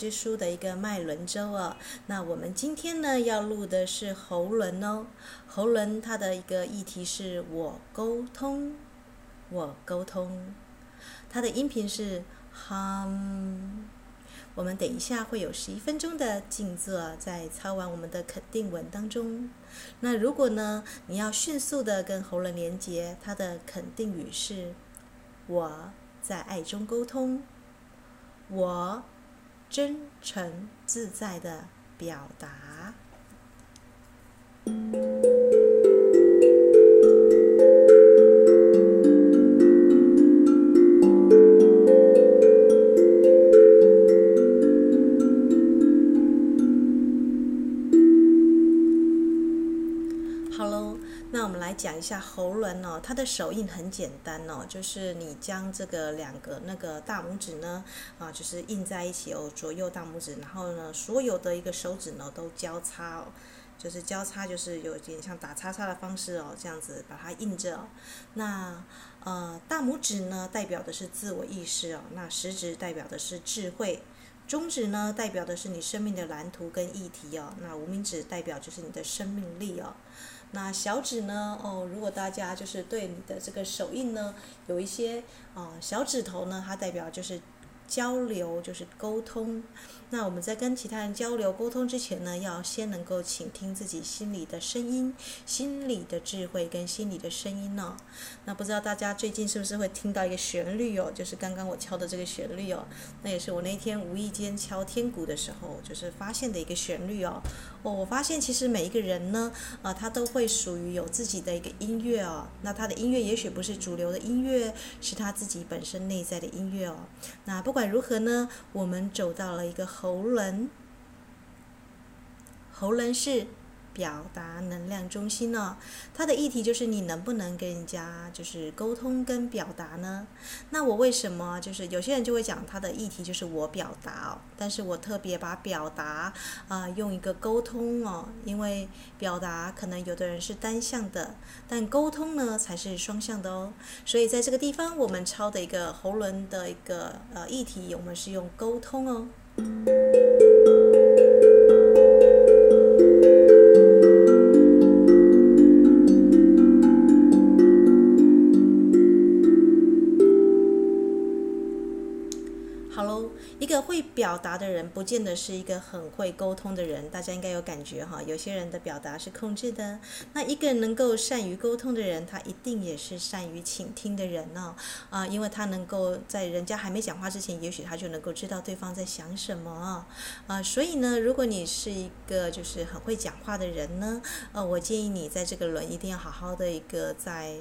之书的一个脉轮周哦。那我们今天呢要录的是喉轮哦，喉轮它的一个议题是我沟通，我沟通，它的音频是 hum。我们等一下会有十一分钟的静坐，在抄完我们的肯定文当中。那如果呢你要迅速的跟喉轮连接，它的肯定语是我。在爱中沟通，我真诚自在的表达。一下喉轮哦，它的手印很简单哦，就是你将这个两个那个大拇指呢，啊，就是印在一起哦，左右大拇指，然后呢，所有的一个手指呢都交叉哦，就是交叉，就是有点像打叉叉的方式哦，这样子把它印着。那呃，大拇指呢代表的是自我意识哦，那食指代表的是智慧，中指呢代表的是你生命的蓝图跟议题哦，那无名指代表就是你的生命力哦。那小指呢？哦，如果大家就是对你的这个手印呢，有一些啊、小指头呢，它代表就是。交流就是沟通。那我们在跟其他人交流沟通之前呢，要先能够倾听自己心里的声音、心里的智慧跟心里的声音呢、哦。那不知道大家最近是不是会听到一个旋律哦？就是刚刚我敲的这个旋律哦。那也是我那天无意间敲天鼓的时候，就是发现的一个旋律哦。哦，我发现其实每一个人呢，呃，他都会属于有自己的一个音乐哦。那他的音乐也许不是主流的音乐，是他自己本身内在的音乐哦。那不管。不管如何呢，我们走到了一个喉轮，喉轮是表达能量中心呢、它的议题就是你能不能跟人家就是沟通跟表达呢？那我为什么就是有些人就会讲它的议题就是我表达哦，但是我特别把表达啊、用一个沟通哦，因为表达可能有的人是单向的，但沟通呢才是双向的哦。所以在这个地方我们抄的一个喉轮的一个呃议题，我们是用沟通哦。一个会表达的人，不见得是一个很会沟通的人。大家应该有感觉哈，有些人的表达是控制的。那一个人能够善于沟通的人，他一定也是善于倾听的人呢。啊，因为他能够在人家还没讲话之前，也许他就能够知道对方在想什么啊。所以呢，如果你是一个就是很会讲话的人呢，呃，我建议你在这个轮一定要好好的一个在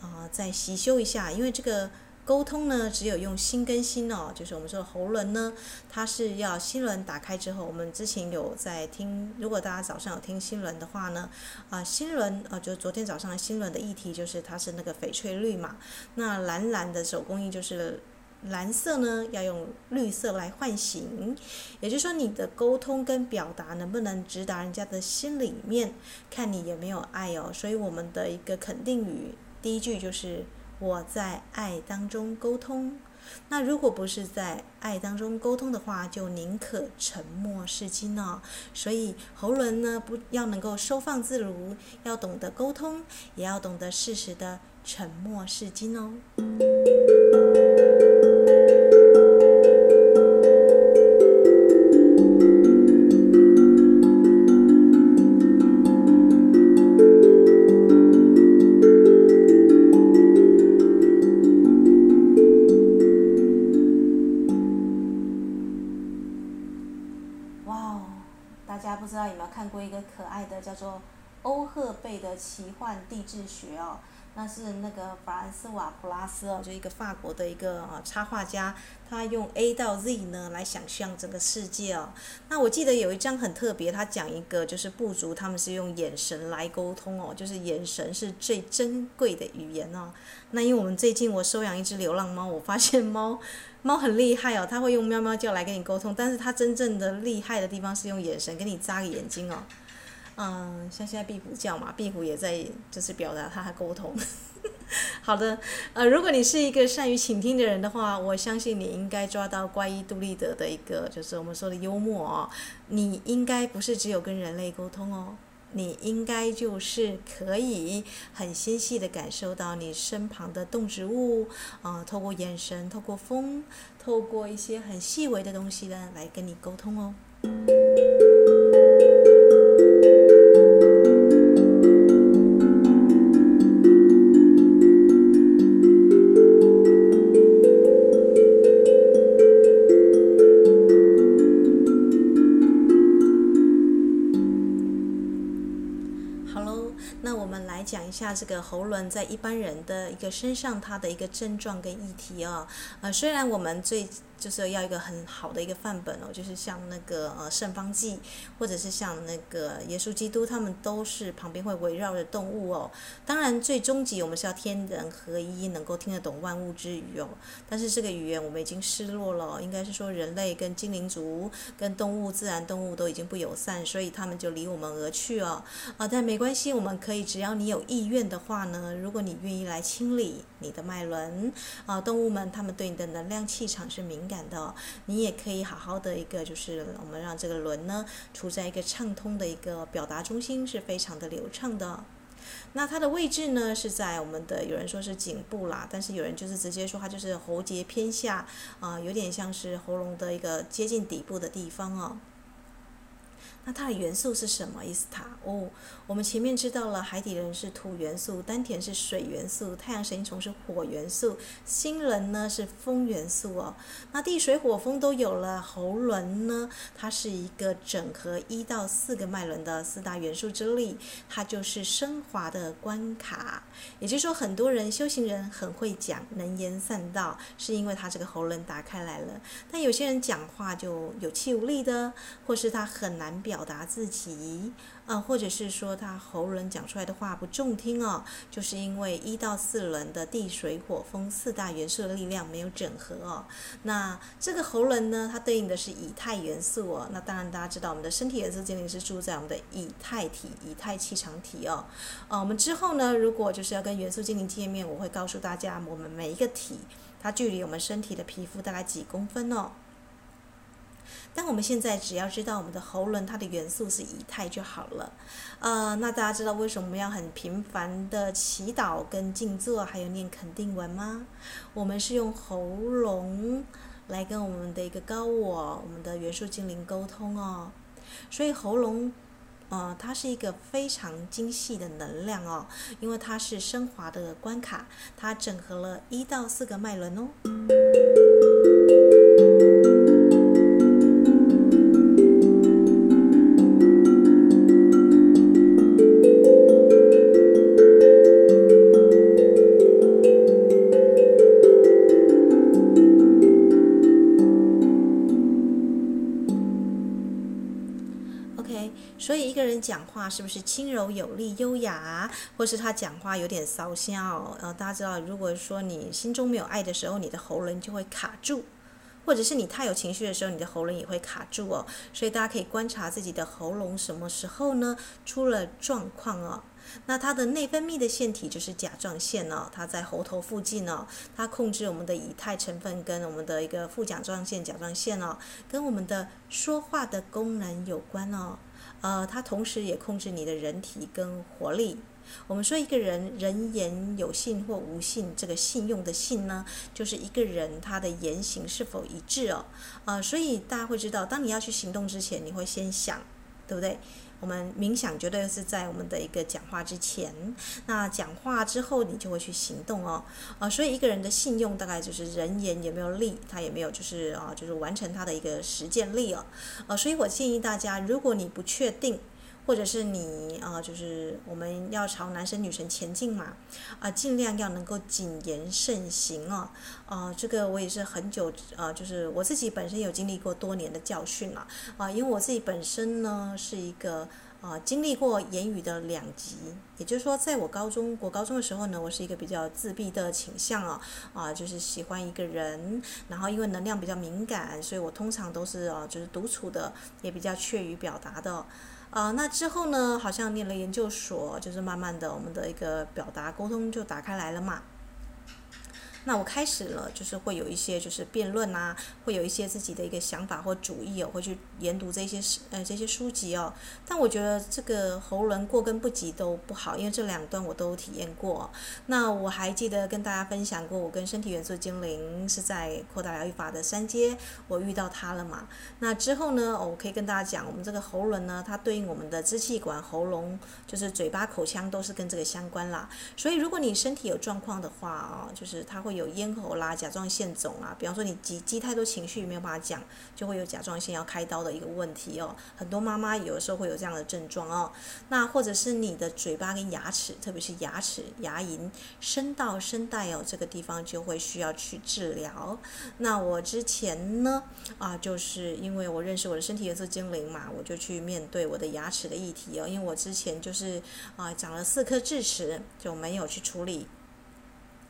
啊再习修一下，因为这个。沟通呢，只有用心跟心哦，就是我们说的喉轮呢，它是要心轮打开之后，我们之前有在听，如果大家早上有听心轮的话呢，啊、心轮啊、呃，就昨天早上的心轮的议题就是它是那个翡翠绿嘛，那蓝蓝的手工艺就是蓝色呢，要用绿色来唤醒，也就是说你的沟通跟表达能不能直达人家的心里面，看你有没有爱哦，所以我们的一个肯定语，第一句就是。我在爱当中沟通，那如果不是在爱当中沟通的话，就宁可沉默是金哦。所以喉轮呢，不要能够收放自如，要懂得沟通，也要懂得适时的沉默是金哦。个可爱的叫做欧赫贝的奇幻地质学哦，那是那个法兰斯瓦普拉斯哦，就一个法国的一个啊插画家，他用 A 到 Z 呢来想象整个世界哦。那我记得有一张很特别，他讲一个就是部族他们是用眼神来沟通哦，就是眼神是最珍贵的语言哦。那因为我们最近我收养一只流浪猫，我发现猫 猫很厉害哦，它会用喵喵叫来跟你沟通，但是它真正的厉害的地方是用眼神给你眨个眼睛哦。嗯，像现在壁虎叫嘛，壁虎也在就是表达它的沟通。好的，呃，如果你是一个善于倾听的人的话，我相信你应该抓到怪异杜立德的一个，就是我们说的幽默哦。你应该不是只有跟人类沟通哦，你应该就是可以很纤细的感受到你身旁的动植物，啊、呃，透过眼神，透过风，透过一些很细微的东西呢，来跟你沟通哦。这个喉轮在一般人的一个身上，它的一个症状跟议题啊，呃，虽然我们最。就是要一个很好的一个范本哦，就是像那个呃圣方济，或者是像那个耶稣基督，他们都是旁边会围绕着动物哦。当然，最终极我们是要天人合一，能够听得懂万物之语哦。但是这个语言我们已经失落了，应该是说人类跟精灵族、跟动物、自然动物都已经不友善，所以他们就离我们而去哦。啊，但没关系，我们可以只要你有意愿的话呢，如果你愿意来清理你的脉轮啊，动物们他们对你的能量气场是敏感感的，你也可以好好的一个，就是我们让这个轮呢处在一个畅通的一个表达中心，是非常的流畅的。那它的位置呢是在我们的，有人说是颈部啦，但是有人就是直接说它就是喉结偏下啊，有点像是喉咙的一个接近底部的地方哦。那它的元素是什么意思？它哦，我们前面知道了，海底人是土元素，丹田是水元素，太阳神经丛是火元素，心轮呢是风元素哦。那地水火风都有了，喉轮呢，它是一个整合一到四个脉轮的四大元素之力，它就是升华的关卡。也就是说，很多人修行人很会讲，能言善道，是因为他这个喉轮打开来了。但有些人讲话就有气无力的，或是他很难表。表达自己，啊，或者是说他喉轮讲出来的话不中听哦，就是因为一到四轮的地水火风四大元素的力量没有整合哦。那这个喉轮呢，它对应的是以太元素哦。那当然大家知道，我们的身体元素精灵是住在我们的以太体、以太气场体哦。呃，我们之后呢，如果就是要跟元素精灵见面，我会告诉大家，我们每一个体它距离我们身体的皮肤大概几公分哦。但我们现在只要知道我们的喉轮它的元素是以太就好了，呃，那大家知道为什么我们要很频繁的祈祷跟静坐，还有念肯定文吗？我们是用喉咙来跟我们的一个高我、我们的元素精灵沟通哦，所以喉咙，呃，它是一个非常精细的能量哦，因为它是升华的关卡，它整合了一到四个脉轮哦。是不是轻柔有力、优雅，或是他讲话有点骚笑？呃，大家知道，如果说你心中没有爱的时候，你的喉咙就会卡住；或者是你太有情绪的时候，你的喉咙也会卡住哦。所以大家可以观察自己的喉咙什么时候呢出了状况哦。那它的内分泌的腺体就是甲状腺哦，它在喉头附近哦，它控制我们的以太成分跟我们的一个副甲状腺、甲状腺哦，跟我们的说话的功能有关哦。呃，它同时也控制你的人体跟活力。我们说一个人人言有信或无信，这个信用的信呢，就是一个人他的言行是否一致哦。呃，所以大家会知道，当你要去行动之前，你会先想，对不对？我们冥想绝对是在我们的一个讲话之前，那讲话之后你就会去行动哦，啊，所以一个人的信用大概就是人言有没有力，他也没有就是啊，就是完成他的一个实践力哦，呃，所以我建议大家，如果你不确定，或者是你啊，就是我们要朝男神女神前进嘛，啊，尽量要能够谨言慎行哦，啊，这个我也是很久啊，就是我自己本身有经历过多年的教训了啊，因为我自己本身呢是一个啊经历过言语的两极，也就是说，在我高中国高中的时候呢，我是一个比较自闭的倾向啊，啊，就是喜欢一个人，然后因为能量比较敏感，所以我通常都是啊，就是独处的，也比较怯于表达的。啊、那之后呢，好像念了研究所，就是慢慢的，我们的一个表达沟通就打开来了嘛。那我开始了，就是会有一些就是辩论啊，会有一些自己的一个想法或主意哦，会去研读这些呃这些书籍哦。但我觉得这个喉轮过跟不及都不好，因为这两段我都体验过。那我还记得跟大家分享过，我跟身体元素精灵是在扩大疗愈法的三阶，我遇到他了嘛。那之后呢，我可以跟大家讲，我们这个喉轮呢，它对应我们的支气管、喉咙，就是嘴巴、口腔都是跟这个相关啦。所以如果你身体有状况的话啊，就是它会有咽喉啦、甲状腺肿啊。比方说你积积太多情绪没有办法讲，就会有甲状腺要开刀的一个问题哦。很多妈妈有的时候会有这样的症状哦。那或者是你的嘴巴跟牙齿，特别是牙齿、牙龈、声道、声带哦，这个地方就会需要去治疗。那我之前呢啊，就是因为我认识我的身体颜色精灵嘛，我就去面对我的牙齿的议题哦。因为我之前就是啊长了四颗智齿，就没有去处理。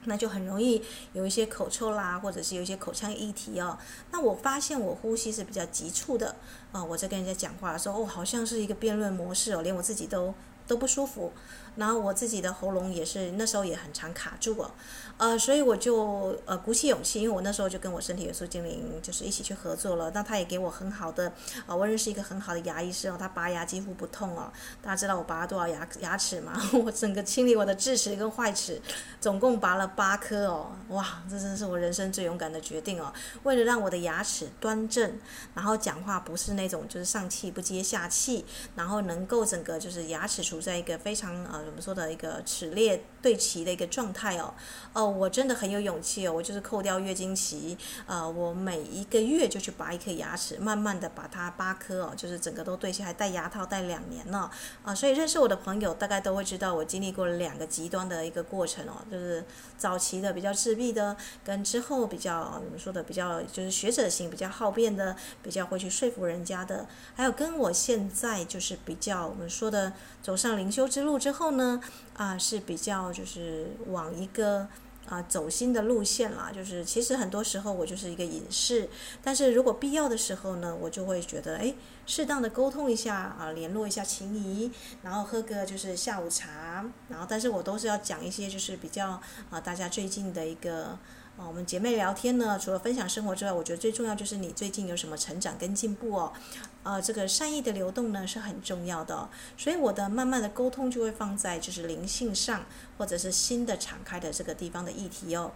那就很容易有一些口臭啦，或者是有一些口腔异体哦。那我发现我呼吸是比较急促的啊，我在跟人家讲话的时候，哦，好像是一个辩论模式哦，连我自己都都不舒服。然后我自己的喉咙也是那时候也很常卡住哦。呃，所以我就呃鼓起勇气，因为我那时候就跟我身体元素精灵就是一起去合作了。那他也给我很好的，呃，我认识一个很好的牙医师哦，他拔牙几乎不痛哦。大家知道我拔了多少牙牙齿吗？我整个清理我的智齿跟坏齿，总共拔了八颗哦。哇，这真是我人生最勇敢的决定哦。为了让我的牙齿端正，然后讲话不是那种就是上气不接下气，然后能够整个就是牙齿处在一个非常呃怎么说的一个齿列对齐的一个状态哦。哦。我真的很有勇气哦，我就是扣掉月经期，呃，我每一个月就去拔一颗牙齿，慢慢的把它八颗哦，就是整个都对齐，还戴牙套戴两年了，啊，所以认识我的朋友大概都会知道我经历过两个极端的一个过程哦，就是早期的比较自闭的，跟之后比较怎么说的比较就是学者型比较好辩的，比较会去说服人家的，还有跟我现在就是比较我们说的走上灵修之路之后呢，啊，是比较就是往一个。啊，走心的路线啦，就是其实很多时候我就是一个隐士，但是如果必要的时候呢，我就会觉得，哎，适当的沟通一下啊，联络一下情谊，然后喝个就是下午茶，然后但是我都是要讲一些就是比较啊，大家最近的一个。啊，我们姐妹聊天呢，除了分享生活之外，我觉得最重要就是你最近有什么成长跟进步哦。啊，这个善意的流动呢是很重要的，所以我的慢慢的沟通就会放在就是灵性上，或者是新的敞开的这个地方的议题哦。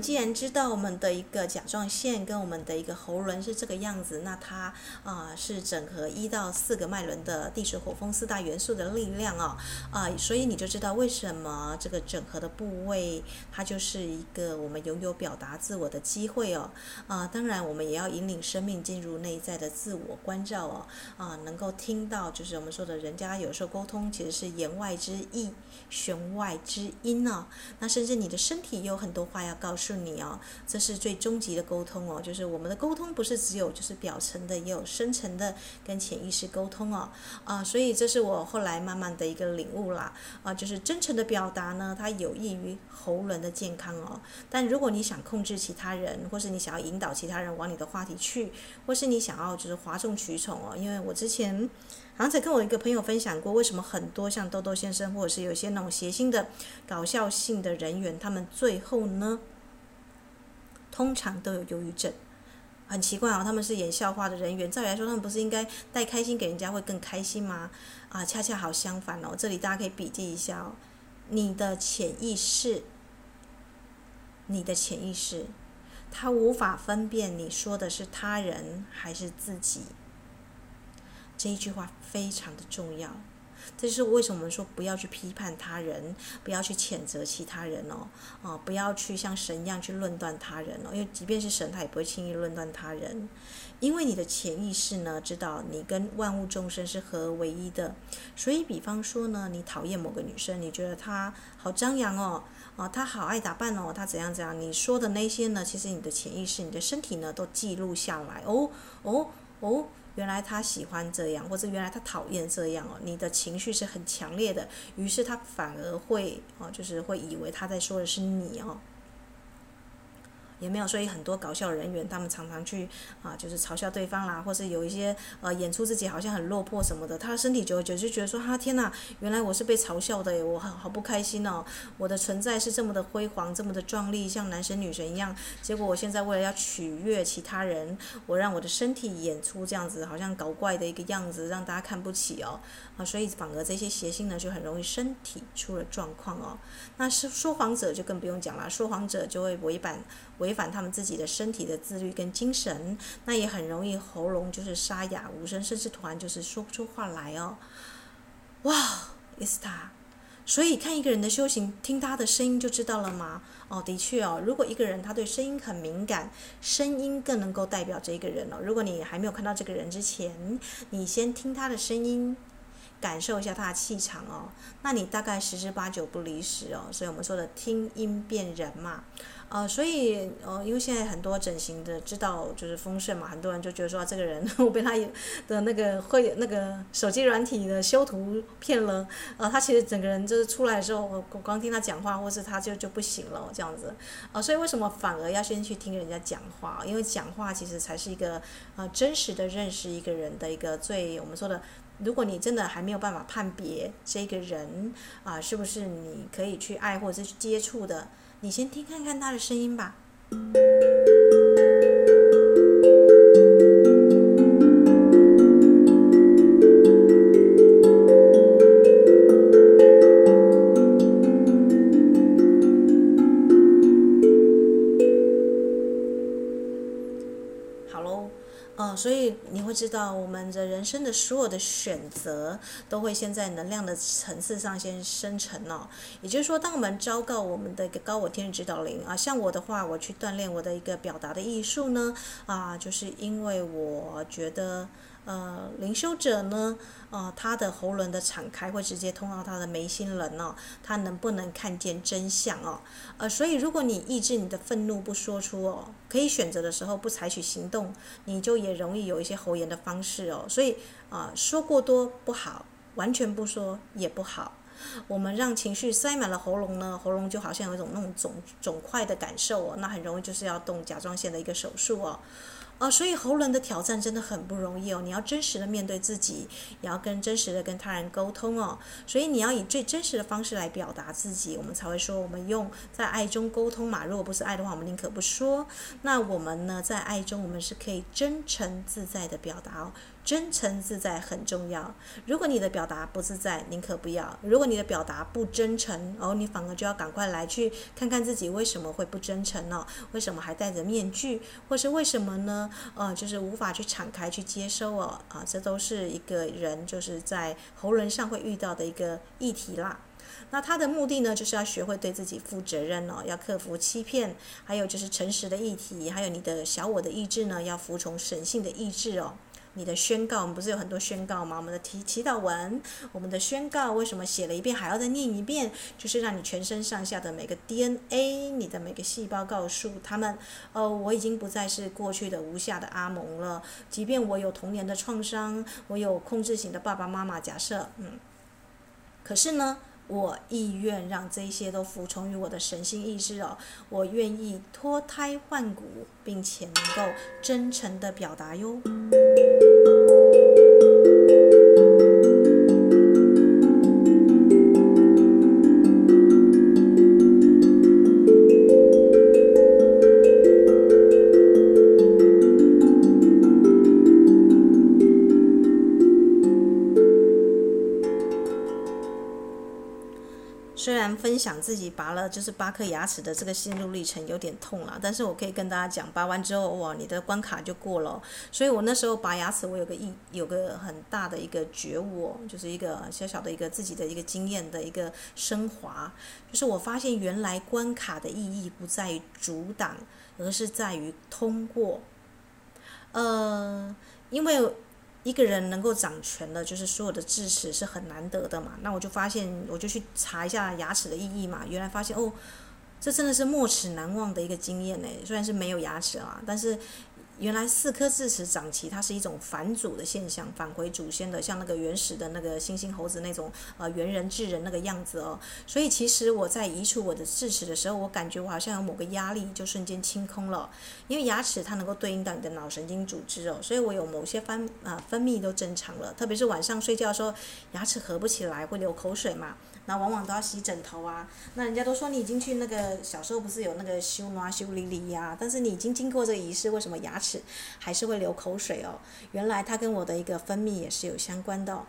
既然知道我们的一个甲状腺跟我们的一个喉轮是这个样子，那它啊、是整合一到四个脉轮的地水火风四大元素的力量、哦、啊、所以你就知道为什么这个整合的部位，它就是一个我们拥有表达自我的机会哦啊、当然我们也要引领生命进入内在的自我关照哦啊、能够听到就是我们说的人家有时候沟通其实是言外之意。弦外之音、哦？那甚至你的身体也有很多话要告诉你哦。这是最终极的沟通哦，就是我们的沟通不是只有就是表层的，也有深层的跟潜意识沟通哦。啊，所以这是我后来慢慢的一个领悟啦。啊，就是真诚的表达呢，它有益于喉轮的健康哦。但如果你想控制其他人，或是你想要引导其他人往你的话题去，或是你想要就是哗众取宠哦，因为我之前。好像才跟我一个朋友分享过，为什么很多像豆豆先生，或者是有些那种谐星的搞笑性的人员，他们最后呢，通常都有忧郁症。很奇怪哦，他们是演笑话的人员，照理来说，他们不是应该带开心给人家会更开心吗？啊，恰恰好相反哦。这里大家可以笔记一下哦，你的潜意识，你的潜意识，他无法分辨你说的是他人还是自己。这一句话非常的重要，这就是为什么说不要去批判他人，不要去谴责其他人哦，啊，不要去像神一样去论断他人哦，因为即便是神，他也不会轻易论断他人，因为你的潜意识呢，知道你跟万物众生是合而为一的，所以比方说呢，你讨厌某个女生，你觉得她好张扬哦，啊，她好爱打扮哦，她怎样怎样，你说的那些呢，其实你的潜意识、你的身体呢，都记录下来哦，哦，哦。原来他喜欢这样，或者原来他讨厌这样哦，你的情绪是很强烈的，于是他反而会哦，就是会以为他在说的是你哦。也没有，所以很多搞笑人员，他们常常去啊，就是嘲笑对方啦，或是有一些呃演出自己好像很落魄什么的，他的身体久而久就觉得说，哈、天哪，原来我是被嘲笑的耶，我好好不开心哦，我的存在是这么的辉煌，这么的壮丽，像男神女神一样，结果我现在为了要取悦其他人，我让我的身体演出这样子，好像搞怪的一个样子，让大家看不起哦，啊，所以反而这些谐星呢，就很容易身体出了状况哦。那是说谎者就更不用讲了，说谎者就会违反。违反他们自己的身体的自律跟精神，那也很容易喉咙就是沙哑无声，甚至突然就是说不出话来哦。哇，也是他。所以看一个人的修行，听他的声音就知道了吗？哦，的确哦。如果一个人他对声音很敏感，声音更能够代表这个人哦。如果你还没有看到这个人之前，你先听他的声音。感受一下他的气场哦，那你大概十之八九不离十哦。所以我们说的听音辨人嘛，呃，所以呃，因为现在很多整形的知道就是丰盛嘛，很多人就觉得说这个人 我被他的那个会那个手机软体的修图骗了，呃，他其实整个人就是出来的时候，我光听他讲话，或是他就就不行了这样子，呃，所以为什么反而要先去听人家讲话？因为讲话其实才是一个呃真实的认识一个人的一个最我们说的。如果你真的还没有办法判别这个人啊，是不是你可以去爱或者是去接触的，你先听看看他的声音吧。所以你会知道，我们的人生的所有的选择，都会先在能量的层次上先生成哦。也就是说，当我们昭告我们的一个高我天使指导灵啊，像我的话，我去锻炼我的一个表达的艺术呢，啊，就是因为我觉得。呃，灵修者呢，呃，他的喉轮的敞开会直接通到他的眉心轮哦，他能不能看见真相哦？呃，所以如果你抑制你的愤怒不说出哦，可以选择的时候不采取行动，你就也容易有一些喉炎的方式哦。所以啊，说过多不好，完全不说也不好。我们让情绪塞满了喉咙呢，喉咙就好像有一种那种肿肿块的感受哦，那很容易就是要动甲状腺的一个手术哦。哦，所以喉咙的挑战真的很不容易哦。你要真实的面对自己，也要跟真实的跟他人沟通哦。所以你要以最真实的方式来表达自己，我们才会说我们用在爱中沟通嘛。如果不是爱的话，我们宁可不说。那我们呢，在爱中，我们是可以真诚自在的表达哦。真诚自在很重要。如果你的表达不自在，宁可不要。如果你的表达不真诚，哦，你反而就要赶快来去看看自己为什么会不真诚呢？为什么还戴着面具？或是为什么呢？呃，就是无法去敞开去接收哦。啊，这都是一个人就是在喉咙上会遇到的一个议题啦。那他的目的呢，就是要学会对自己负责任哦，要克服欺骗，还有就是诚实的议题，还有你的小我的意志呢，要服从神性的意志哦。你的宣告，我们不是有很多宣告吗？我们的祈祈祷文，我们的宣告，为什么写了一遍还要再念一遍？就是让你全身上下的每个 DNA，你的每个细胞告诉他们，哦，我已经不再是过去的无下的阿蒙了。即便我有童年的创伤，我有控制型的爸爸妈妈，假设，嗯，可是呢，我意愿让这些都服从于我的神性意识哦，我愿意脱胎换骨，并且能够真诚的表达哟。想自己拔了就是八颗牙齿的这个心路历程有点痛了，但是我可以跟大家讲，拔完之后哇，你的关卡就过了。所以我那时候拔牙齿，我有个意，有个很大的一个觉悟，就是一个小小的一个自己的一个经验的一个升华，就是我发现原来关卡的意义不在于阻挡，而是在于通过。呃，因为。一个人能够掌权的，就是所有的智齿是很难得的嘛。那我就发现，我就去查一下牙齿的意义嘛。原来发现哦，这真的是没齿难忘的一个经验呢。虽然是没有牙齿啊，但是原来四颗智齿长齐，它是一种返祖的现象，返回祖先的，像那个原始的那个猩猩猴子那种呃猿人智人那个样子哦。所以其实我在移除我的智齿的时候，我感觉我好像有某个压力就瞬间清空了，因为牙齿它能够对应到你的脑神经组织哦，所以我有某些分啊、呃、分泌都正常了，特别是晚上睡觉的时候，牙齿合不起来会流口水嘛。那往往都要洗枕头啊，那人家都说你已经去那个小时候不是有那个修啊修理理呀，但是你已经经过这个仪式，为什么牙齿还是会流口水哦？原来它跟我的一个分泌也是有相关的哦。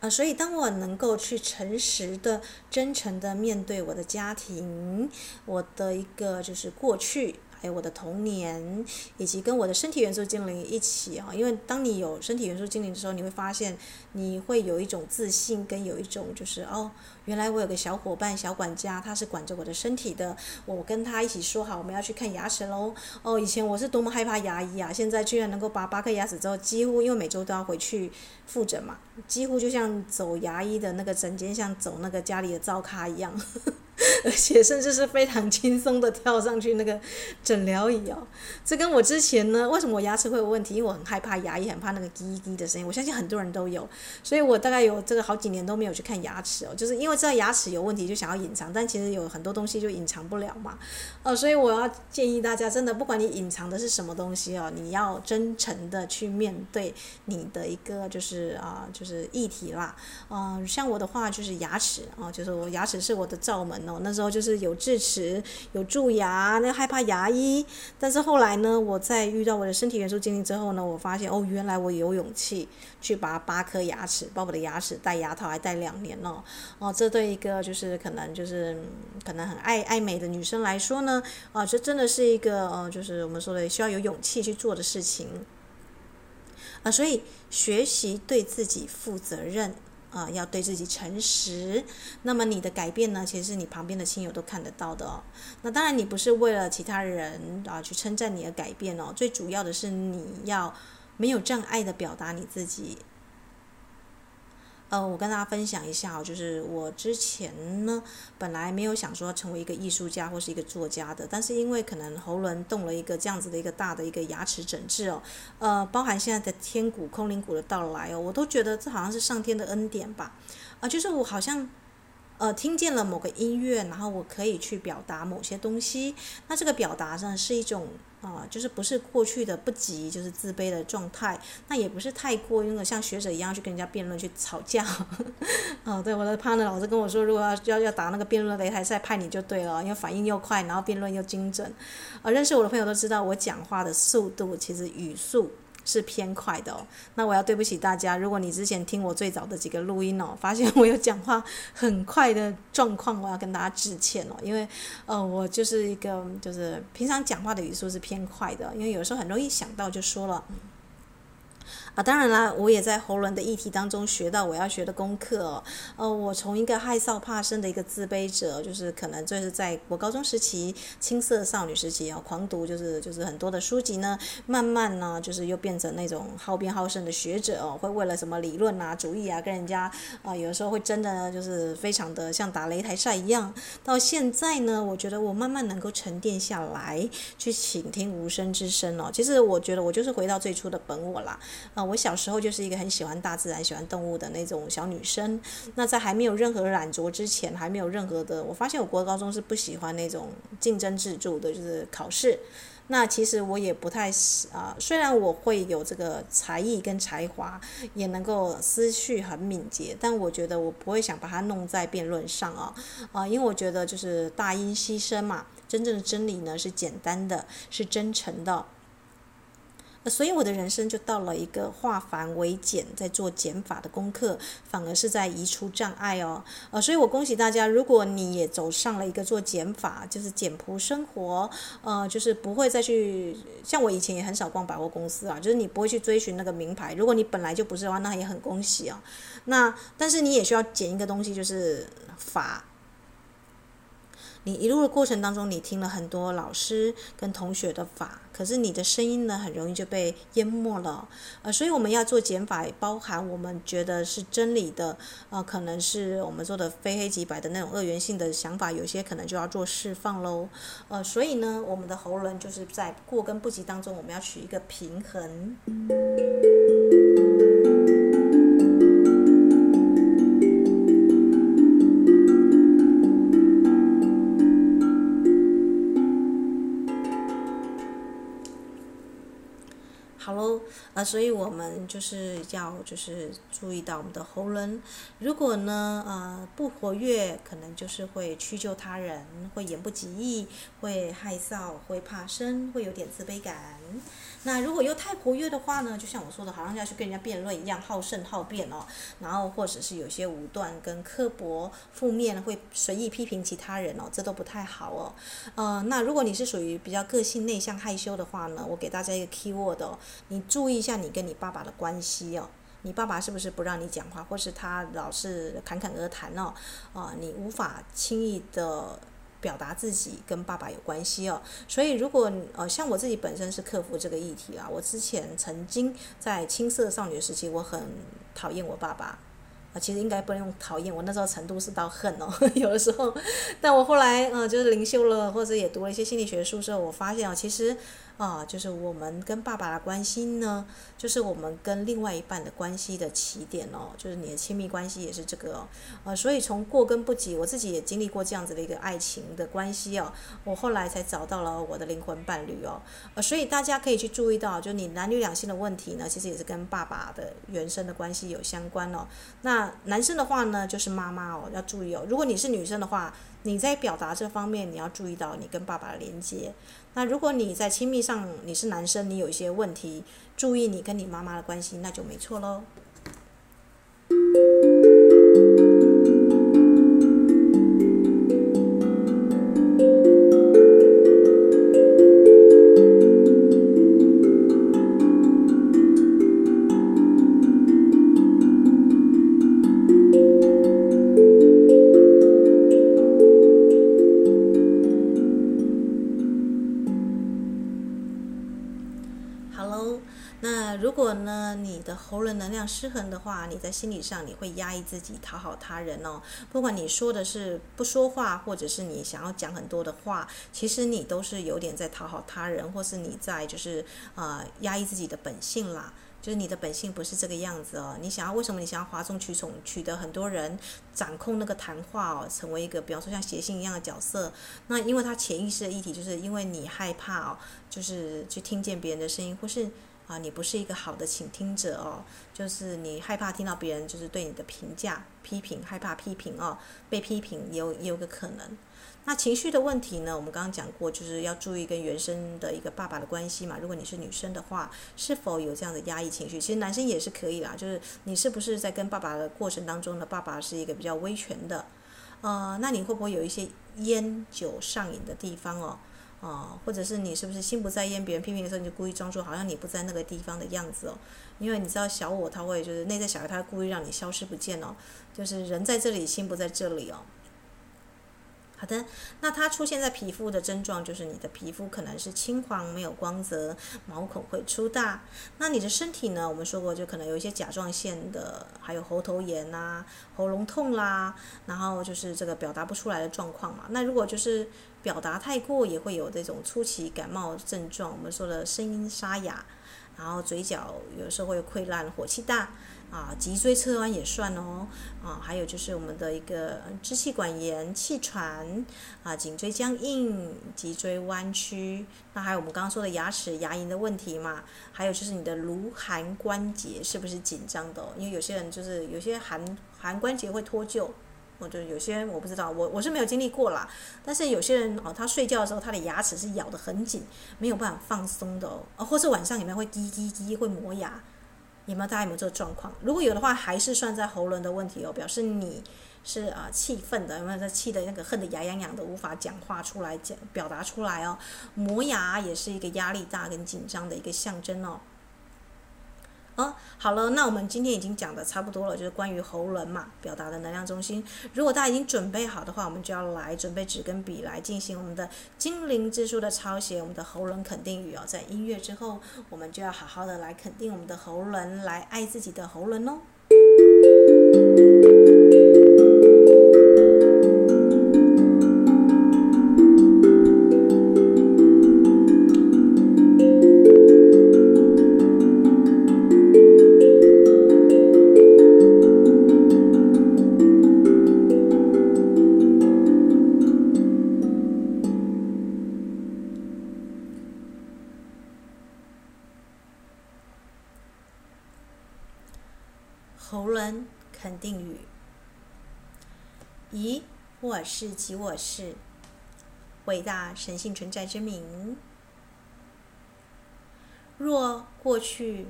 呃，所以当我能够去诚实的、真诚的面对我的家庭，我的一个就是过去。还有我的童年，以及跟我的身体元素精灵一起啊，因为当你有身体元素精灵的时候，你会发现你会有一种自信，跟有一种就是哦，原来我有个小伙伴、小管家，他是管着我的身体的。我跟他一起说好，我们要去看牙齿喽。哦，以前我是多么害怕牙医啊，现在居然能够拔八颗牙齿之后，几乎因为每周都要回去复诊嘛，几乎就像走牙医的那个诊间，像走那个家里的灶咖一样。而且甚至是非常轻松的跳上去那个诊疗椅哦，这跟我之前呢，为什么我牙齿会有问题？因为我很害怕牙医，很怕那个滴滴的声音。我相信很多人都有，所以我大概有这个好几年都没有去看牙齿哦，就是因为知道牙齿有问题就想要隐藏，但其实有很多东西就隐藏不了嘛。呃，所以我要建议大家，真的不管你隐藏的是什么东西哦，你要真诚的去面对你的一个就是啊、就是议题啦。嗯、像我的话就是牙齿啊、就是我牙齿是我的罩门。那时候就是有智齿，有蛀牙，那害怕牙医。但是后来呢，我在遇到我的身体元素精灵之后呢，我发现哦，原来我有勇气去拔八颗牙齿，把我的牙齿戴牙套还戴两年呢。哦，这对一个就是可能就是可能很爱爱美的女生来说呢，啊，这真的是一个呃，就是我们说的需要有勇气去做的事情。啊，所以学习对自己负责任。啊，要对自己诚实。那么你的改变呢？其实是你旁边的亲友都看得到的哦。那当然，你不是为了其他人啊去称赞你的改变哦。最主要的是你要没有障碍的表达你自己。呃，我跟大家分享一下哦，就是我之前呢，本来没有想说成为一个艺术家或是一个作家的，但是因为可能喉轮动了一个这样子的一个大的一个牙齿整治哦，呃，包含现在的天鼓、空灵鼓的到来哦，我都觉得这好像是上天的恩典吧，啊、呃，就是我好像。呃，听见了某个音乐，然后我可以去表达某些东西。那这个表达呢，是一种啊、就是不是过去的不羁，就是自卑的状态。那也不是太过，因为像学者一样去跟人家辩论、去吵架。哦，对，我的 partner 老师跟我说，如果要要要打那个辩论擂台赛，派你就对了，因为反应又快，然后辩论又精准。呃，认识我的朋友都知道，我讲话的速度其实语速。是偏快的哦，那我要对不起大家。如果你之前听我最早的几个录音哦，发现我有讲话很快的状况，我要跟大家致歉哦，因为呃，我就是一个就是平常讲话的语速是偏快的，因为有时候很容易想到就说了。啊，当然啦，我也在喉轮的议题当中学到我要学的功课哦。呃，我从一个害臊怕生的一个自卑者，就是可能就是在我高中时期、青涩少女时期啊，狂读就是就是很多的书籍呢，慢慢呢就是又变成那种好辩好胜的学者哦，会为了什么理论啊、主义啊，跟人家啊，有的时候会真的就是非常的像打擂台赛一样。到现在呢，我觉得我慢慢能够沉淀下来，去倾听无声之声哦。其实我觉得我就是回到最初的本我啦。啊，我小时候就是一个很喜欢大自然、喜欢动物的那种小女生。那在还没有任何染着之前，还没有任何的，我发现我国高中是不喜欢那种竞争制度的，就是考试。那其实我也不太啊，虽然我会有这个才艺跟才华，也能够思绪很敏捷，但我觉得我不会想把它弄在辩论上啊啊，因为我觉得就是大音希声嘛，真正的真理呢是简单的，是真诚的。所以我的人生就到了一个化繁为简，在做减法的功课，反而是在移除障碍哦。呃，所以我恭喜大家，如果你也走上了一个做减法，就是简朴生活，呃，就是不会再去像我以前也很少逛百货公司啊，就是你不会去追寻那个名牌。如果你本来就不是的话，那也很恭喜哦。那但是你也需要减一个东西，就是法。你一路的过程当中，你听了很多老师跟同学的法，可是你的声音呢，很容易就被淹没了。呃，所以我们要做减法，包含我们觉得是真理的，呃，可能是我们做的非黑即白的那种二元性的想法，有些可能就要做释放喽。呃，所以呢，我们的喉轮就是在过跟不及当中，我们要取一个平衡。啊，所以我们就是要就是注意到我们的喉咙，如果呢，呃，不活跃，可能就是会屈就他人，会言不及义，会害臊，会怕生，会有点自卑感。那如果又太活跃的话呢，就像我说的，好像要去跟人家辩论一样，好胜好辩哦。然后或者是有些武断跟刻薄、负面，会随意批评其他人哦，这都不太好哦。呃，那如果你是属于比较个性内向、害羞的话呢，我给大家一个 keyword，你注意一下你跟你爸爸的关系哦。你爸爸是不是不让你讲话，或是他老是侃侃而谈哦？啊、你无法轻易的。表达自己跟爸爸有关系哦，所以如果呃像我自己本身是克服这个议题啊，我之前曾经在青涩少女时期，我很讨厌我爸爸啊，其实应该不能用讨厌，我那时候程度是到恨哦，有的时候，但我后来嗯就是灵修了，或者也读了一些心理学书之后，我发现哦，其实。啊，就是我们跟爸爸的关系呢，就是我们跟另外一半的关系的起点哦，就是你的亲密关系也是这个哦，呃，所以从过跟不及，我自己也经历过这样子的一个爱情的关系哦，我后来才找到了我的灵魂伴侣哦，呃，所以大家可以去注意到，就你男女两性的问题呢，其实也是跟爸爸的原生的关系有相关哦。那男生的话呢，就是妈妈哦，要注意哦。如果你是女生的话，你在表达这方面，你要注意到你跟爸爸的连接。那如果你在亲密上你是男生，你有一些问题，注意你跟你妈妈的关系，那就没错喽。喉轮能量失衡的话，你在心理上你会压抑自己，讨好他人哦。不管你说的是不说话，或者是你想要讲很多的话，其实你都是有点在讨好他人，或是你在就是呃压抑自己的本性啦。就是你的本性不是这个样子哦。你想要为什么你想要哗众取宠，取得很多人，掌控那个谈话哦，成为一个比方说像谐星一样的角色？那因为他潜意识的议题就是因为你害怕哦，就是去听见别人的声音，或是。啊，你不是一个好的倾听者哦，就是你害怕听到别人就是对你的评价、批评，害怕批评哦，被批评也有也有个可能。那情绪的问题呢？我们刚刚讲过，就是要注意跟原生的一个爸爸的关系嘛。如果你是女生的话，是否有这样的压抑情绪？其实男生也是可以啦，就是你是不是在跟爸爸的过程当中呢？爸爸是一个比较威权的，呃，那你会不会有一些烟酒上瘾的地方哦？哦，或者是你是不是心不在焉？别人批评的时候，你就故意装作好像你不在那个地方的样子哦。因为你知道小我他会就是内在小孩，他故意让你消失不见哦。就是人在这里，心不在这里哦。好的，那它出现在皮肤的症状就是你的皮肤可能是青黄没有光泽，毛孔会粗大。那你的身体呢？我们说过就可能有一些甲状腺的，还有喉头炎呐、喉咙痛啦，然后就是这个表达不出来的状况嘛。那如果就是表达太过，也会有这种初期感冒症状。我们说的声音沙哑，然后嘴角有时候会溃烂，火气大。啊，脊椎侧弯也算哦，啊，还有就是我们的一个支气管炎、气喘，啊，颈椎僵硬、脊椎弯曲，那还有我们刚刚说的牙齿、牙龈的问题嘛，还有就是你的颅寒关节是不是紧张的？因为有些人就是有些寒寒关节会脱臼，或者有些我不知道，我我是没有经历过啦，但是有些人哦，他睡觉的时候他的牙齿是咬得很紧，没有办法放松的哦，或是晚上里面会滴滴滴会磨牙。你们大家有没有这个状况？如果有的话，还是算在喉咙的问题哦，表示你是啊气愤的，有没有在气的那个恨得牙痒痒的，无法讲话出来讲表达出来哦。磨牙也是一个压力大跟紧张的一个象征哦。哦，好了，那我们今天已经讲的差不多了，就是关于喉轮嘛，表达的能量中心。如果大家已经准备好的话，我们就要来准备纸跟笔来进行我们的精灵之书的抄写，我们的喉轮肯定语哦。在音乐之后，我们就要好好的来肯定我们的喉轮，来爱自己的喉轮哦。喉轮肯定语：以我是及我是伟大神性存在之名。若过去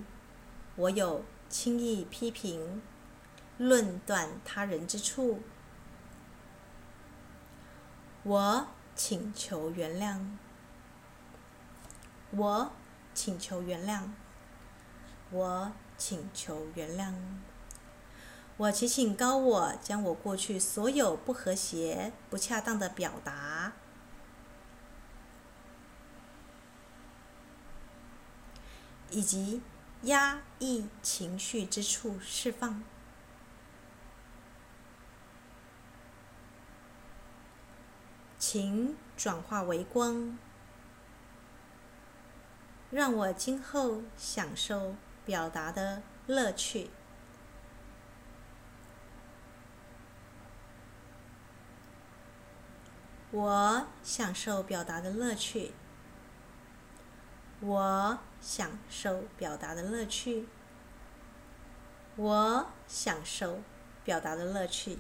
我有轻易批评、论断他人之处，我请求原谅。我请求原谅。我请求原谅。我祈请高我将我过去所有不和谐、不恰当的表达，以及压抑情绪之处释放，请转化为光，让我今后享受表达的乐趣。我享受表达的乐趣。我享受表达的乐趣。我享受表达的乐趣。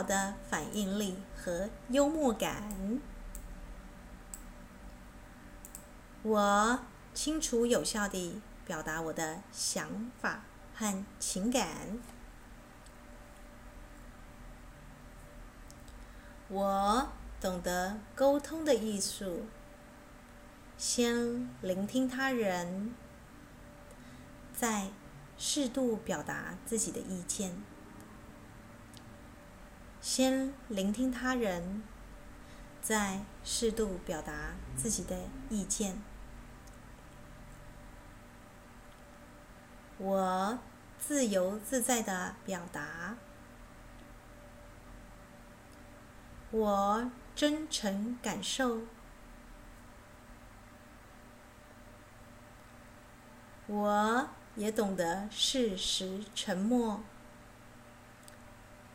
好的反应力和幽默感，我清楚有效地表达我的想法和情感。我懂得沟通的艺术，先聆听他人，再适度表达自己的意见。先聆听他人，再适度表达自己的意见。我自由自在的表达，我真诚感受，我也懂得适时沉默。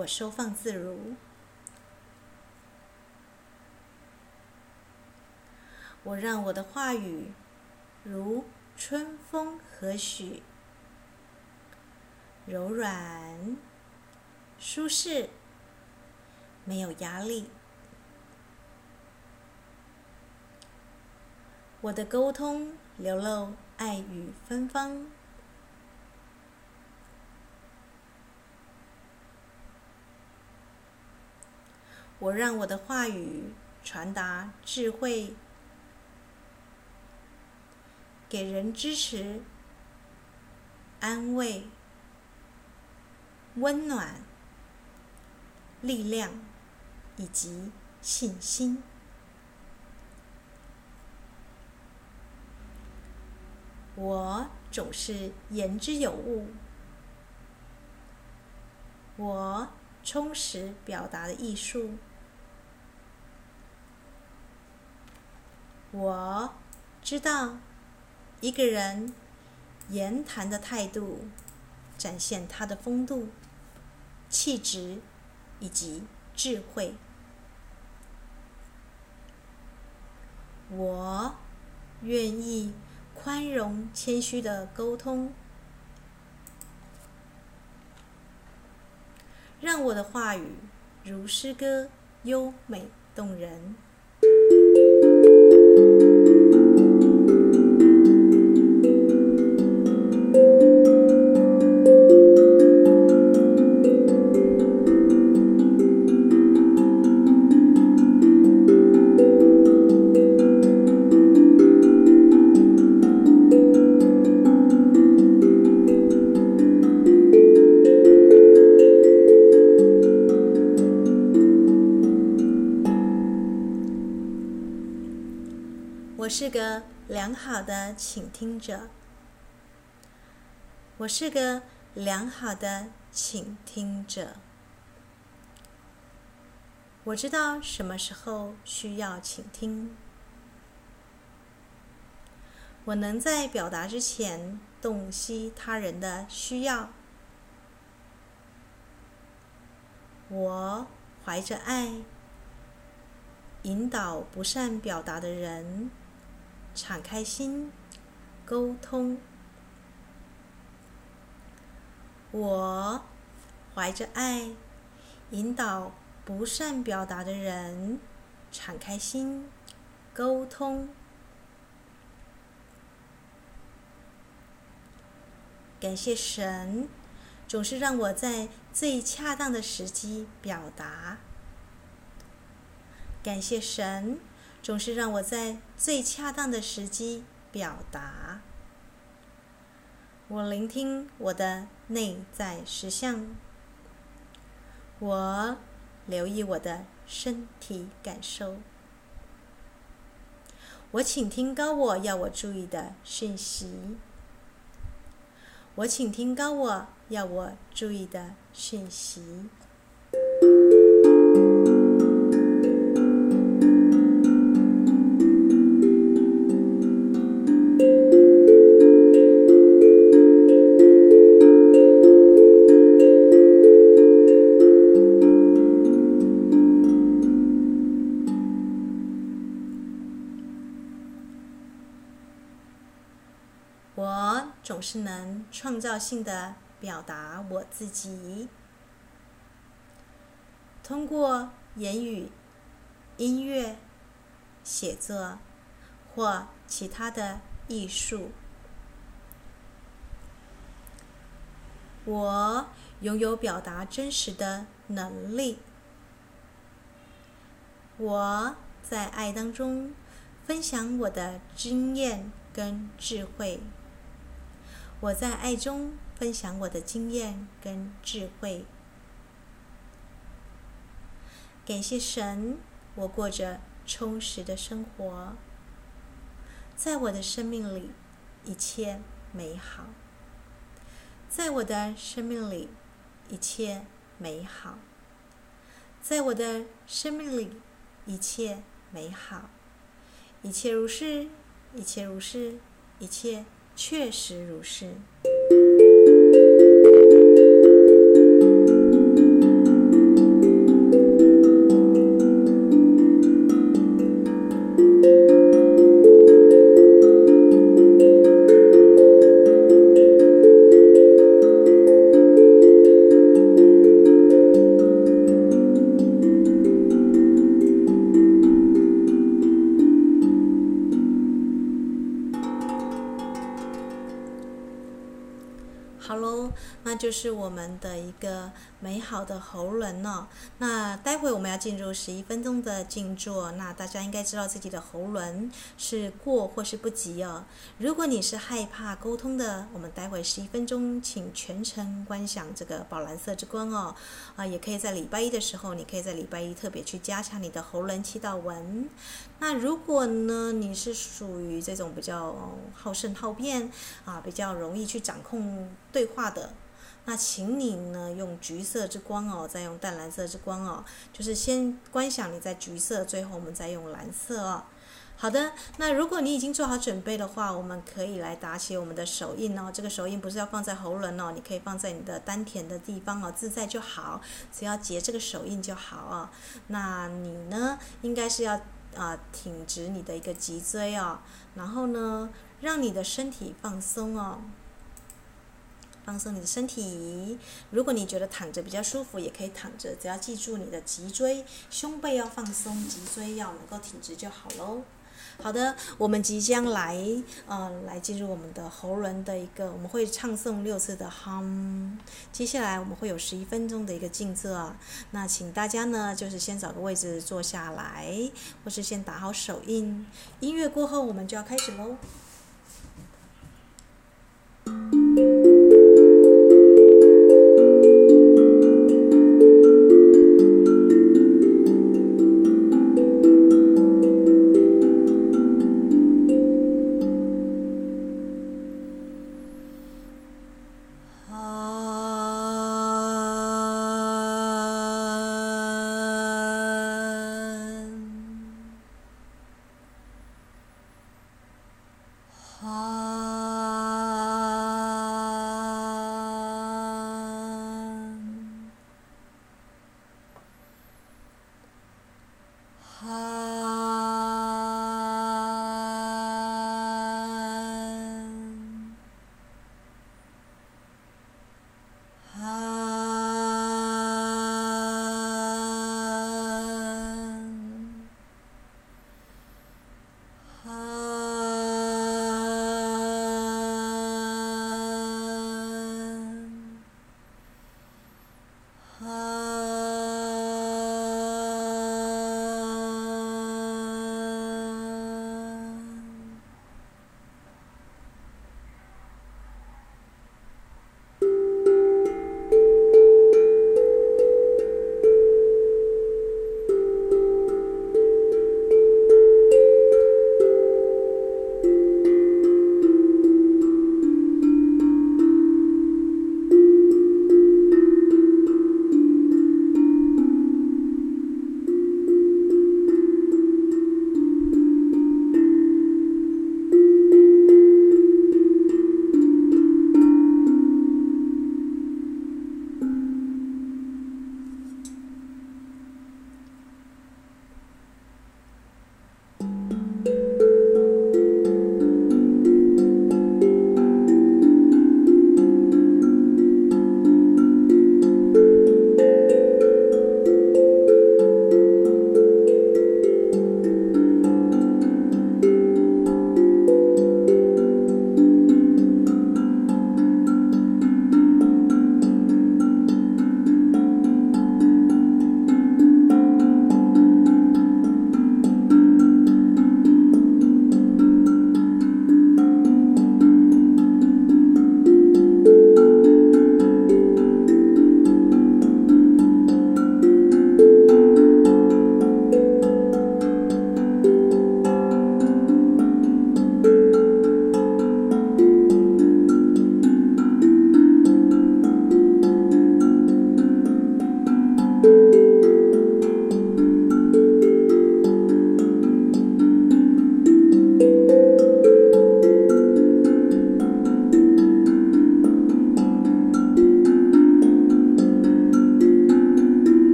我收放自如，我让我的话语如春风和煦，柔软、舒适，没有压力。我的沟通流露爱与芬芳。我让我的话语传达智慧，给人支持、安慰、温暖、力量以及信心。我总是言之有物。我充实表达的艺术。我知道，一个人言谈的态度，展现他的风度、气质以及智慧。我愿意宽容、谦虚的沟通，让我的话语如诗歌，优美动人。Thank you. 的倾听者。我是个良好的倾听者。我知道什么时候需要倾听。我能在表达之前洞悉他人的需要。我怀着爱，引导不善表达的人，敞开心，沟通。我怀着爱，引导不善表达的人，敞开心，沟通。感谢神，总是让我在最恰当的时机表达。感谢神，总是让我在最恰当的时机表达。我聆听我的内在实相，我留意我的身体感受，我倾听高我要我注意的讯息，我倾听高我要我注意的讯息。性的表达我自己，通过言语、音乐、写作或其他的艺术。我拥有表达真实的能力。我在爱当中分享我的经验跟智慧。我在爱中分享我的经验跟智慧。感谢神，我过着充实的生活。在我的生命里，一切美好。在我的生命里，一切美好。在我的生命里，一切美好。一切如是，一切如是，一切。确实如是。美好的喉轮哦。那待会我们要进入十一分钟的静坐，那大家应该知道自己的喉轮是过或是不及哦。如果你是害怕沟通的，我们待会十一分钟，请全程观想这个宝蓝色之光哦。啊，也可以在礼拜一的时候，你可以在礼拜一特别去加强你的喉轮祈祷文。那如果呢，你是属于这种比较好胜好辩啊，比较容易去掌控对话的。那请你呢，用橘色之光哦，再用淡蓝色之光哦，就是先观想你在橘色，最后我们再用蓝色哦。好的，那如果你已经做好准备的话，我们可以来打起我们的手印哦。这个手印不是要放在喉轮哦，你可以放在你的丹田的地方哦，自在就好，只要结这个手印就好哦。那你呢，应该是要啊、挺直你的一个脊椎哦，然后呢，让你的身体放松哦。放松你的身体，如果你觉得躺着比较舒服，也可以躺着。只要记住你的脊椎、胸背要放松，脊椎要能够挺直就好喽。好的，我们即将来，呃，来进入我们的喉轮的一个，我们会唱诵六次的 hum。接下来我们会有十一分钟的一个静坐，那请大家呢，就是先找个位置坐下来，或是先打好手印。音乐过后，我们就要开始喽。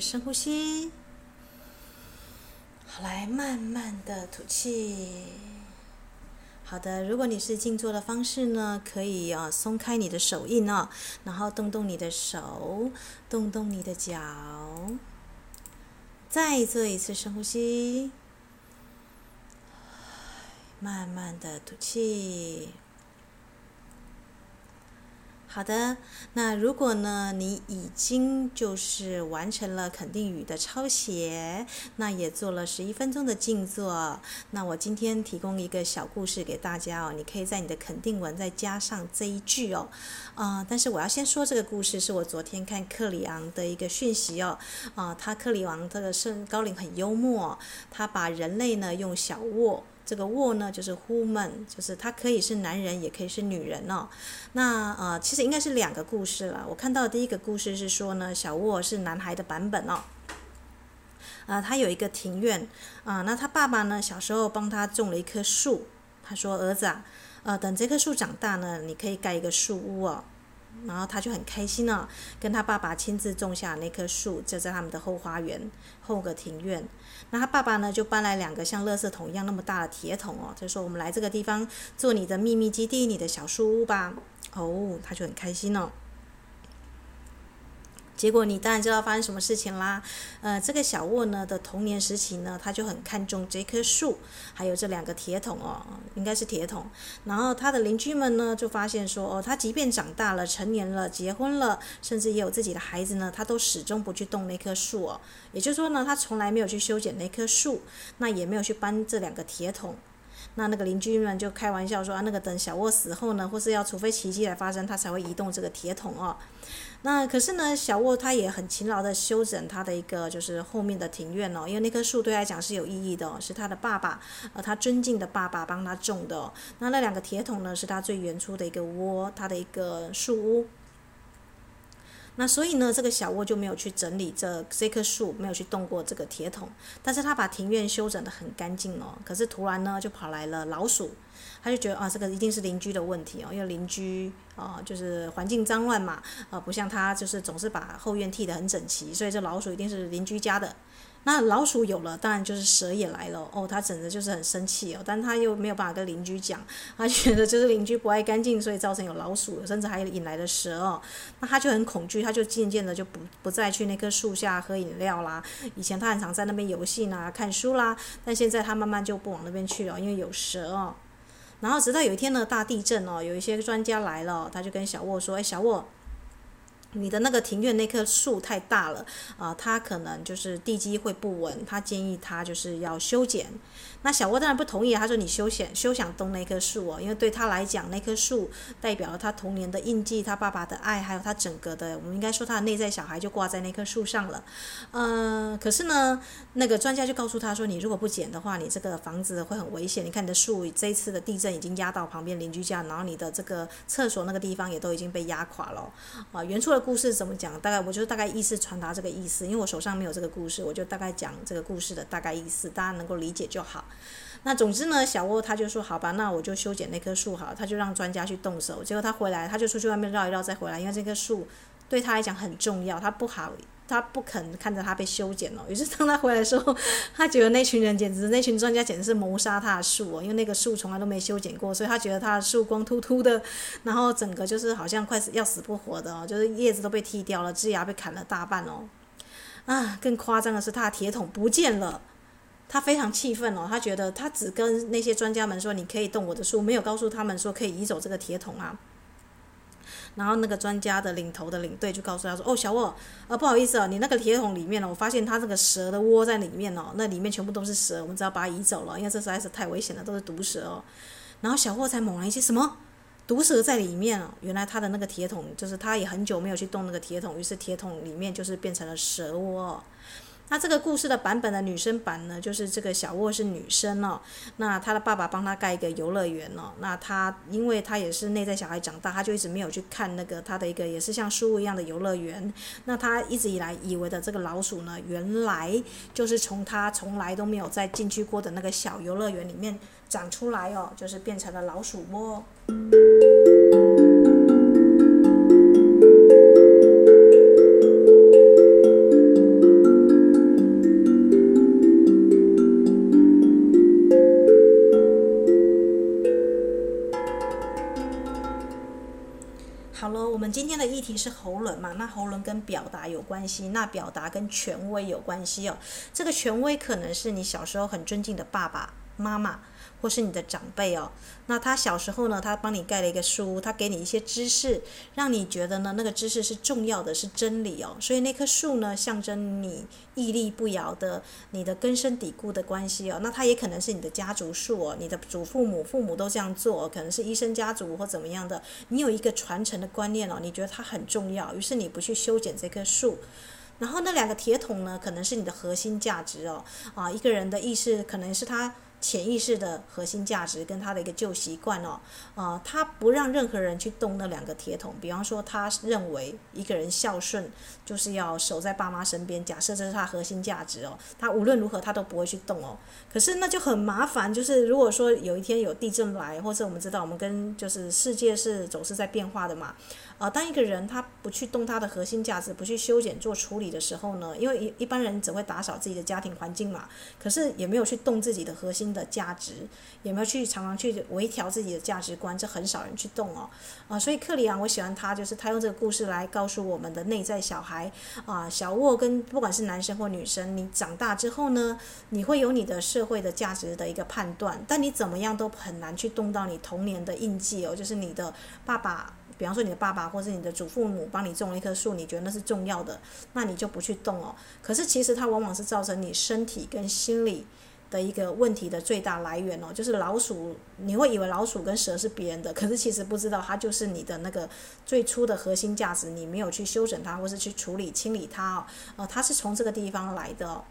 深呼吸。好，来慢慢的吐气。好的，如果你是静坐的方式呢，可以啊松开你的手印哦，然后动动你的手，动动你的脚。再做一次深呼吸，慢慢的吐气。好的，那如果呢，你已经就是完成了肯定语的抄写，那也做了十一分钟的静坐，那我今天提供一个小故事给大家哦，你可以在你的肯定文再加上这一句哦，啊、但是我要先说这个故事是我昨天看克里昂的一个讯息哦，啊、他克里昂这个圣高龄很幽默，他把人类呢用小卧。这个卧呢，就是 human，就是它可以是男人，也可以是女人哦。那呃，其实应该是两个故事了。我看到第一个故事是说呢，小卧是男孩的版本哦。呃，他有一个庭院啊，那他爸爸呢，小时候帮他种了一棵树。他说：“儿子啊，呃，等这棵树长大呢，你可以盖一个树屋哦。”然后他就很开心哦，跟他爸爸亲自种下那棵树，就在他们的后花园后个庭院。那他爸爸呢，就搬来两个像垃圾桶一样那么大的铁桶哦，就说我们来这个地方做你的秘密基地，你的小树屋吧。哦，他就很开心了。结果你当然知道发生什么事情啦。呃，这个小沃呢的童年时期呢，他就很看重这棵树，还有这两个铁桶哦，应该是铁桶。然后他的邻居们呢就发现说，哦，他即便长大了、成年了、结婚了，甚至也有自己的孩子呢，他都始终不去动那棵树哦。也就是说呢，他从来没有去修剪那棵树，那也没有去搬这两个铁桶。那那个邻居们就开玩笑说啊，那个等小沃死后呢，或是要除非奇迹来发生，他才会移动这个铁桶哦。那可是呢，小沃他也很勤劳的修整他的一个就是后面的庭院哦，因为那棵树对他来讲是有意义的哦，是他的爸爸呃他尊敬的爸爸帮他种的。那那两个铁桶呢，是他最原初的一个窝，他的一个树屋。那所以呢，这个小窝就没有去整理这这棵树，没有去动过这个铁桶，但是他把庭院修整的很干净哦。可是突然呢，就跑来了老鼠，他就觉得啊，这个一定是邻居的问题哦，因为邻居啊就是环境脏乱嘛，啊不像他就是总是把后院剃得很整齐，所以这老鼠一定是邻居家的。那老鼠有了，当然就是蛇也来了哦。他整个就是很生气哦，但他又没有办法跟邻居讲，他觉得就是邻居不爱干净，所以造成有老鼠，甚至还引来了蛇哦。那他就很恐惧，他就渐渐的就不不再去那棵树下喝饮料啦。以前他很常在那边游戏啦、看书啦，但现在他慢慢就不往那边去了，因为有蛇哦。然后直到有一天呢，大地震哦，有一些专家来了，他就跟小沃说：“哎，小沃。”你的那个庭院那棵树太大了啊，它可能就是地基会不稳，他建议他就是要修剪。那小沃当然不同意，他说你休想休想动那棵树哦，因为对他来讲，那棵树代表了他童年的印记，他爸爸的爱，还有他整个的，我们应该说他的内在小孩就挂在那棵树上了。嗯、可是呢，那个专家就告诉他说，你如果不剪的话，你这个房子会很危险。你看你的树这一次的地震已经压到旁边邻居家，然后你的这个厕所那个地方也都已经被压垮了。啊，原初故事怎么讲？大概我就大概意思传达这个意思，因为我手上没有这个故事，我就大概讲这个故事的大概意思，大家能够理解就好。那总之呢，小沃他就说好吧，那我就修剪那棵树好，他就让专家去动手。结果他回来，他就出去外面绕一绕再回来，因为这棵树对他来讲很重要，他不好，他不肯看着他被修剪哦。于是当他回来的时候，他觉得那群人简直，那群专家简直是谋杀他的树哦，因为那个树从来都没修剪过，所以他觉得他的树光秃秃的，然后整个就是好像快要死不活的哦，就是叶子都被剃掉了，枝芽被砍了大半哦。啊，更夸张的是他的铁桶不见了。他非常气愤哦，他觉得他只跟那些专家们说，你可以动我的树，没有告诉他们说可以移走这个铁桶啊。然后那个专家的领头的领队就告诉他说：“哦，小沃，呃，不好意思啊，你那个铁桶里面呢，我发现它这个蛇的窝在里面哦，那里面全部都是蛇，我们只要把它移走了，因为这实在是太危险了，都是毒蛇哦。”然后小沃才猛然一惊：“什么？毒蛇在里面哦？原来他的那个铁桶就是他也很久没有去动那个铁桶，于是铁桶里面就是变成了蛇窝。”那这个故事的版本的女生版呢，就是这个小沃是女生哦。那她的爸爸帮她盖一个游乐园哦。那她因为她也是内在小孩长大，她就一直没有去看那个她的一个也是像书一样的游乐园。那她一直以来以为的这个老鼠呢，原来就是从她从来都没有再进去过的那个小游乐园里面长出来哦，就是变成了老鼠窝。好了，我们今天的议题是喉咙嘛？那喉咙跟表达有关系，那表达跟权威有关系哦。这个权威可能是你小时候很尊敬的爸爸妈妈。或是你的长辈哦，那他小时候呢，他帮你盖了一个树，他给你一些知识，让你觉得呢那个知识是重要的，是真理哦。所以那棵树呢，象征你屹立不摇的，你的根深蒂固的关系哦。那它也可能是你的家族树哦，你的祖父母、父母都这样做，可能是医生家族或怎么样的。你有一个传承的观念哦，你觉得它很重要，于是你不去修剪这棵树。然后那两个铁桶呢，可能是你的核心价值哦。啊，一个人的意识可能是他。潜意识的核心价值跟他的一个旧习惯哦，啊、呃，他不让任何人去动那两个铁桶。比方说，他认为一个人孝顺就是要守在爸妈身边，假设这是他核心价值哦，他无论如何他都不会去动哦。可是那就很麻烦，就是如果说有一天有地震来，或者我们知道我们跟就是世界是总是在变化的嘛。啊，当一个人他不去动他的核心价值，不去修剪做处理的时候呢，因为一一般人只会打扫自己的家庭环境嘛，可是也没有去动自己的核心的价值，也没有去常常去微调自己的价值观，这很少人去动哦。啊，所以克里昂我喜欢他，就是他用这个故事来告诉我们的内在小孩啊，小沃跟不管是男生或女生，你长大之后呢，你会有你的社会的价值的一个判断，但你怎么样都很难去动到你童年的印记哦，就是你的爸爸。比方说，你的爸爸或者你的祖父母帮你种了一棵树，你觉得那是重要的，那你就不去动哦。可是其实它往往是造成你身体跟心理的一个问题的最大来源哦。就是老鼠，你会以为老鼠跟蛇是别人的，可是其实不知道它就是你的那个最初的核心价值，你没有去修整它，或是去处理清理它哦。呃，它是从这个地方来的。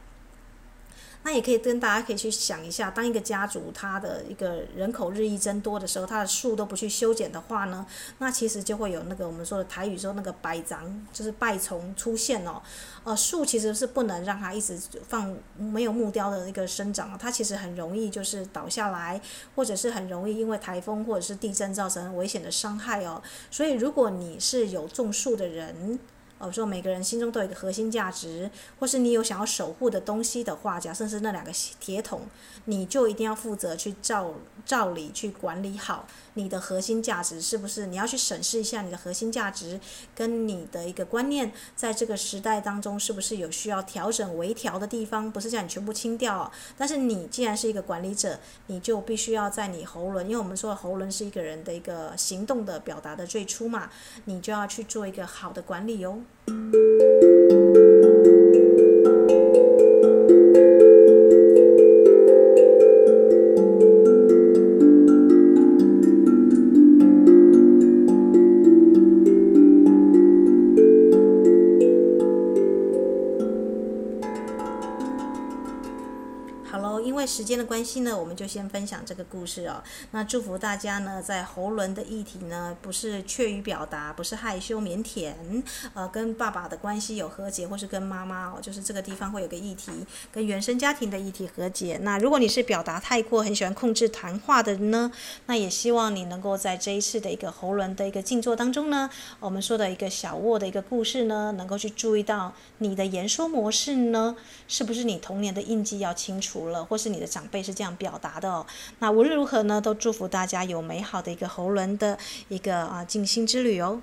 那也可以跟大家可以去想一下，当一个家族它的一个人口日益增多的时候，它的树都不去修剪的话呢，那其实就会有那个我们说的台语说那个百长，就是败虫出现哦。呃，树其实是不能让它一直放没有木雕的一个生长，它其实很容易就是倒下来，或者是很容易因为台风或者是地震造成危险的伤害哦。所以如果你是有种树的人，哦，说每个人心中都有一个核心价值，或是你有想要守护的东西的话，假设是那两个铁桶，你就一定要负责去照照理去管理好你的核心价值，是不是？你要去审视一下你的核心价值跟你的一个观念，在这个时代当中是不是有需要调整微调的地方？不是叫你全部清掉，但是你既然是一个管理者，你就必须要在你喉轮，因为我们说喉轮是一个人的一个行动的表达的最初嘛，你就要去做一个好的管理哟。Thank you. 间的关系呢，我们就先分享这个故事哦。那祝福大家呢，在喉轮的议题呢，不是怯于表达，不是害羞腼腆，呃，跟爸爸的关系有和解，或是跟妈妈哦，就是这个地方会有个议题，跟原生家庭的议题和解。那如果你是表达太过，很喜欢控制谈话的呢，那也希望你能够在这一次的一个喉轮的一个静坐当中呢，我们说的一个小沃的一个故事呢，能够去注意到你的言说模式呢，是不是你童年的印记要清除了，或是。你的长辈是这样表达的哦。那无论如何呢，都祝福大家有美好的一个喉轮的一个啊静心之旅哦。